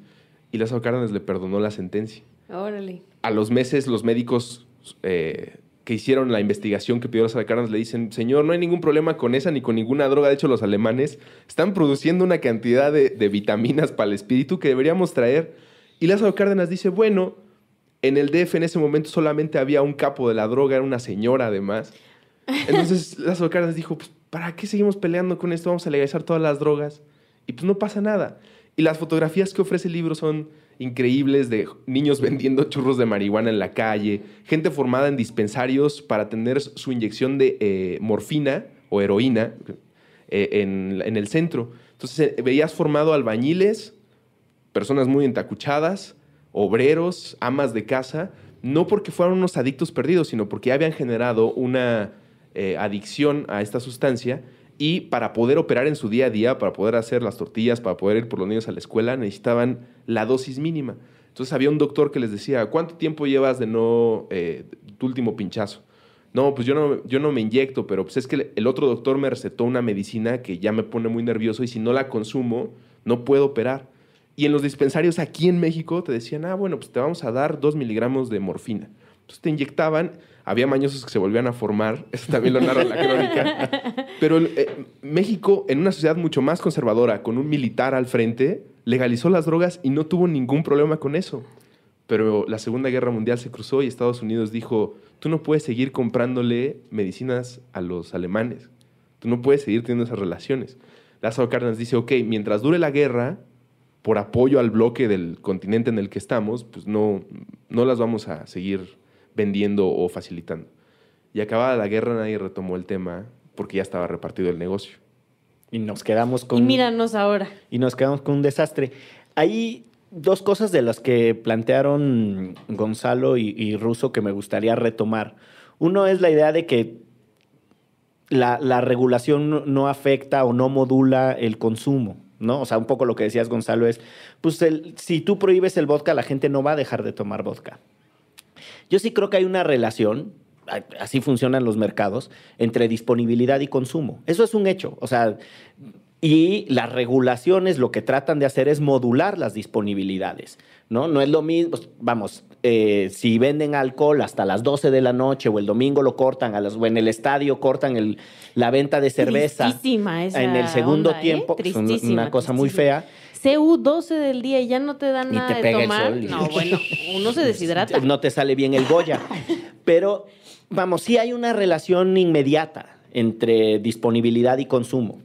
Y Lázaro Cárdenas le perdonó la sentencia. Órale. A los meses los médicos eh, que hicieron la investigación que pidió Lázaro Cárdenas le dicen, señor, no hay ningún problema con esa ni con ninguna droga. De hecho, los alemanes están produciendo una cantidad de, de vitaminas para el espíritu que deberíamos traer. Y Lázaro Cárdenas dice, bueno, en el DF en ese momento solamente había un capo de la droga, era una señora además. Entonces Lázaro Cárdenas dijo, pues, ¿para qué seguimos peleando con esto? Vamos a legalizar todas las drogas. Y pues no pasa nada. Y las fotografías que ofrece el libro son increíbles de niños vendiendo churros de marihuana en la calle, gente formada en dispensarios para tener su inyección de eh, morfina o heroína eh, en, en el centro. Entonces eh, veías formado albañiles, personas muy entacuchadas, obreros, amas de casa, no porque fueran unos adictos perdidos, sino porque ya habían generado una eh, adicción a esta sustancia y para poder operar en su día a día, para poder hacer las tortillas, para poder ir por los niños a la escuela, necesitaban la dosis mínima. Entonces había un doctor que les decía, ¿cuánto tiempo llevas de no, eh, tu último pinchazo? No, pues yo no, yo no me inyecto, pero pues es que el otro doctor me recetó una medicina que ya me pone muy nervioso y si no la consumo, no puedo operar. Y en los dispensarios aquí en México te decían, ah, bueno, pues te vamos a dar dos miligramos de morfina. Entonces te inyectaban, había mañosos que se volvían a formar, eso también lo narra la crónica. Pero eh, México, en una sociedad mucho más conservadora, con un militar al frente, legalizó las drogas y no tuvo ningún problema con eso. Pero la Segunda Guerra Mundial se cruzó y Estados Unidos dijo, tú no puedes seguir comprándole medicinas a los alemanes. Tú no puedes seguir teniendo esas relaciones. Lázaro Cárdenas dice, ok, mientras dure la guerra, por apoyo al bloque del continente en el que estamos, pues no, no las vamos a seguir vendiendo o facilitando. Y acabada la guerra nadie retomó el tema porque ya estaba repartido el negocio. Y nos quedamos con... Y míranos ahora. y nos quedamos con un desastre. Hay dos cosas de las que plantearon Gonzalo y, y Russo que me gustaría retomar. Uno es la idea de que la, la regulación no, no afecta o no modula el consumo. ¿No? O sea, un poco lo que decías, Gonzalo, es, pues el- si tú prohíbes el vodka, la gente no va a dejar de tomar vodka. Yo sí creo que hay una relación, así funcionan los mercados, entre disponibilidad y consumo. Eso es un hecho. O sea, y las regulaciones lo que tratan de hacer es modular las disponibilidades, ¿no? No es lo mismo, pues, vamos, eh, si venden alcohol hasta las 12 de la noche o el domingo lo cortan, a las, o en el estadio cortan el- la venta de cerveza esa en el segundo onda, ¿eh? tiempo, es un- una cosa muy fea. CU 12 del día y ya no te dan Y nada te de pega el tomar. sol No, bueno, uno se deshidrata. No te sale bien el Goya. Pero, vamos, sí hay una relación inmediata entre disponibilidad y consumo.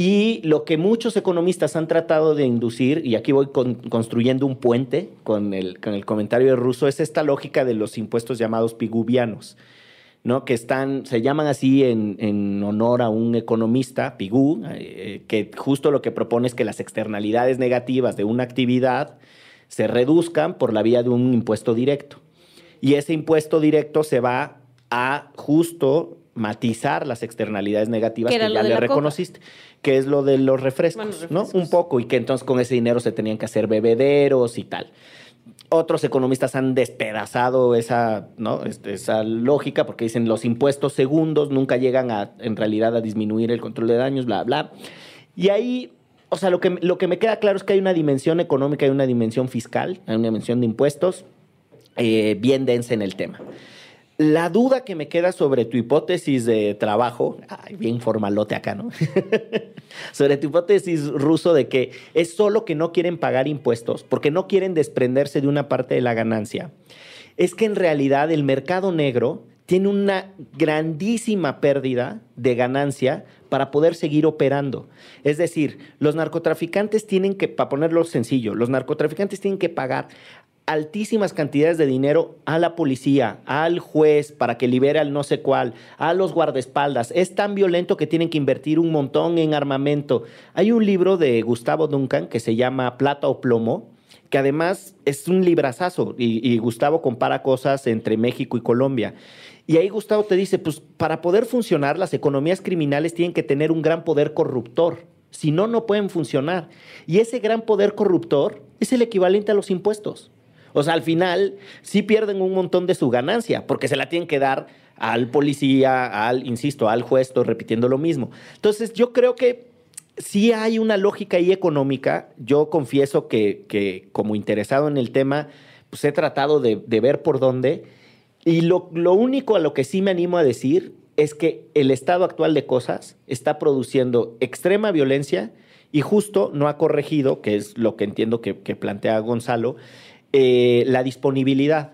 Y lo que muchos economistas han tratado de inducir, y aquí voy con- construyendo un puente con el, con el comentario de Russo, es esta lógica de los impuestos llamados piguvianos, ¿no? que están, se llaman así en, en honor a un economista, Pigou, eh, que justo lo que propone es que las externalidades negativas de una actividad se reduzcan por la vía de un impuesto directo. Y ese impuesto directo se va a justo matizar las externalidades negativas Que ya le la coca. reconociste, que es lo de los refrescos, Bueno, ¿no? refrescos. Un poco, y que entonces con ese dinero se tenían que hacer bebederos y tal. Otros economistas han despedazado esa, ¿no? Este, esa lógica porque dicen los impuestos segundos nunca llegan a, en realidad, a disminuir el control de daños, bla, bla. Y ahí, o sea, lo que, lo que me queda claro es que hay una dimensión económica y una dimensión fiscal, hay una dimensión de impuestos eh, bien densa en el tema. La duda que me queda sobre tu hipótesis de trabajo, ay, bien formalote acá, ¿no? sobre tu hipótesis ruso de que es solo que no quieren pagar impuestos porque no quieren desprenderse de una parte de la ganancia, es que en realidad el mercado negro tiene una grandísima pérdida de ganancia para poder seguir operando. Es decir, los narcotraficantes tienen que, para ponerlo sencillo, los narcotraficantes tienen que pagar altísimas cantidades de dinero a la policía, al juez para que libere al no sé cuál, a los guardaespaldas. Es tan violento que tienen que invertir un montón en armamento. Hay un libro de Gustavo Duncan que se llama Plata o Plomo, que además es un librazazo y, Gustavo compara cosas entre México y Colombia. Y ahí Gustavo te dice, pues para poder funcionar las economías criminales tienen que tener un gran poder corruptor. Si no, no pueden funcionar. Y ese gran poder corruptor es el equivalente a los impuestos. O sea, al final sí pierden un montón de su ganancia porque se la tienen que dar al policía, al, insisto, al juez, repitiendo lo mismo. Entonces, yo creo que sí hay una lógica ahí económica. Yo confieso que, como interesado en el tema, pues he tratado de, ver por dónde. Y lo, único a lo que sí me animo a decir es que el estado actual de cosas está produciendo extrema violencia y justo no ha corregido, que es lo que entiendo que plantea Gonzalo, eh, la disponibilidad.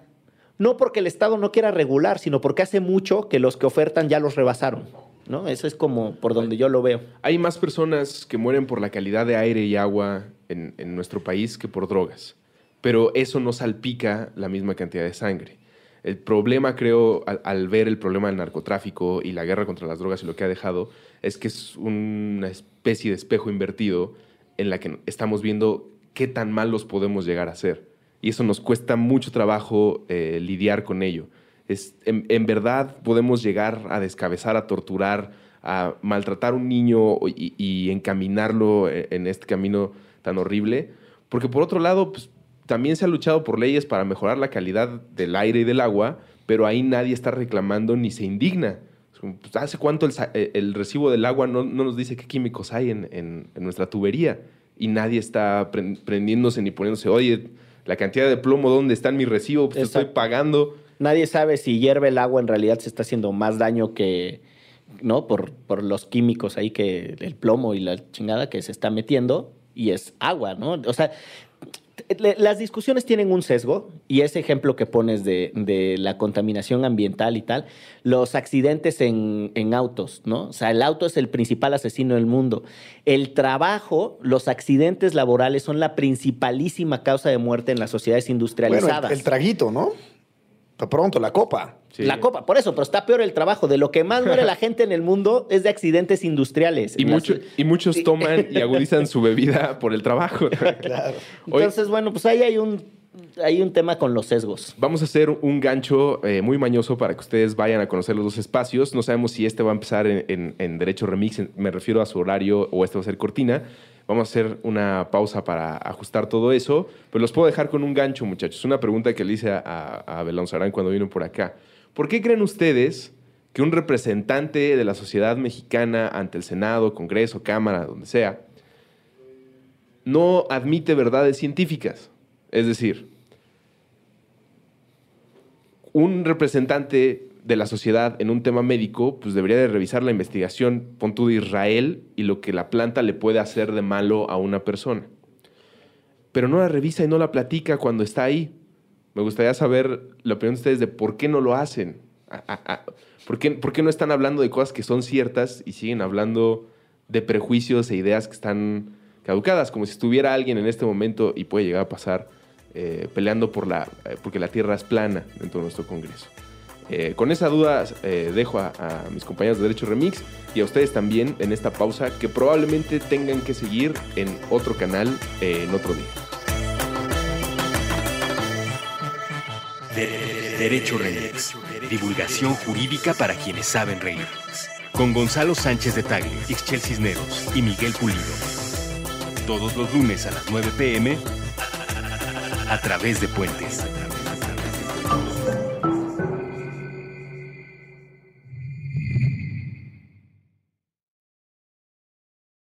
No porque el Estado no quiera regular, sino porque hace mucho que los que ofertan ya los rebasaron. ¿no? Eso es como por donde yo lo veo. Hay más personas que mueren por la calidad de aire y agua en, nuestro país que por drogas, pero eso no salpica la misma cantidad de sangre. El problema, creo, al, al ver el problema del narcotráfico y la guerra contra las drogas y lo que ha dejado, es que es una especie de espejo invertido en la que estamos viendo qué tan malos podemos llegar a ser. Y eso nos cuesta mucho trabajo eh, lidiar con ello. Es, en, verdad podemos llegar a descabezar, a torturar, a maltratar a un niño y, encaminarlo en este camino tan horrible. Porque por otro lado, pues, también se ha luchado por leyes para mejorar la calidad del aire y del agua, pero ahí nadie está reclamando ni se indigna. Pues, ¿Hace cuánto el, el, recibo del agua no, no, nos dice qué químicos hay en, en, en nuestra tubería? Y nadie está prendiéndose ni poniéndose, oye, la cantidad de plomo, ¿dónde está en mi recibo? Pues estoy pagando. Nadie sabe si hierve el agua en realidad se está haciendo más daño que, ¿no? Por, por los químicos ahí que el plomo y la chingada que se está metiendo y es agua, ¿no? O sea, las discusiones tienen un sesgo y ese ejemplo que pones de, de la contaminación ambiental y tal, los accidentes en, en, autos, ¿no? O sea, el auto es el principal asesino del mundo. El trabajo, los accidentes laborales son la principalísima causa de muerte en las sociedades industrializadas. Bueno, el, el traguito, ¿no? Pronto, la copa. Sí. La copa, por eso, pero está peor el trabajo. De lo que más muere la gente en el mundo es de accidentes industriales. Y, mucho, y muchos toman y agudizan su bebida por el trabajo. claro. Entonces, bueno, pues ahí hay un hay un tema con los sesgos. Vamos a hacer un gancho eh, muy mañoso para que ustedes vayan a conocer los dos espacios. No sabemos si este va a empezar en, en- en Derecho Remix, en- me refiero a su horario, o este va a ser Cortina. Vamos a hacer una pausa para ajustar todo eso, pero los puedo dejar con un gancho, muchachos. Una pregunta que le hice a, a, Belón Sarán cuando vino por acá. ¿Por qué creen ustedes que un representante de la sociedad mexicana ante el Senado, Congreso, Cámara, donde sea, no admite verdades científicas? Es decir, un representante de la sociedad en un tema médico, pues debería de revisar la investigación, pon de Israel, y lo que la planta le puede hacer de malo a una persona. Pero no la revisa y no la platica cuando está ahí. Me gustaría saber la opinión de ustedes de por qué no lo hacen. ¿Por qué, por qué no están hablando de cosas que son ciertas y siguen hablando de prejuicios e ideas que están caducadas? Como si estuviera alguien en este momento, y puede llegar a pasar, eh, peleando por la, eh, porque la Tierra es plana dentro de nuestro Congreso. Eh, con esa duda eh, dejo a, mis compañeros de Derecho Remix y a ustedes también en esta pausa que probablemente tengan que seguir en otro canal eh, en otro día. De- de- Derecho Remix. Divulgación jurídica para quienes saben reír. Con Gonzalo Sánchez de Tagle, Ixchel Cisneros y Miguel Pulido. Todos los lunes a las 9 pm a través de Puentes.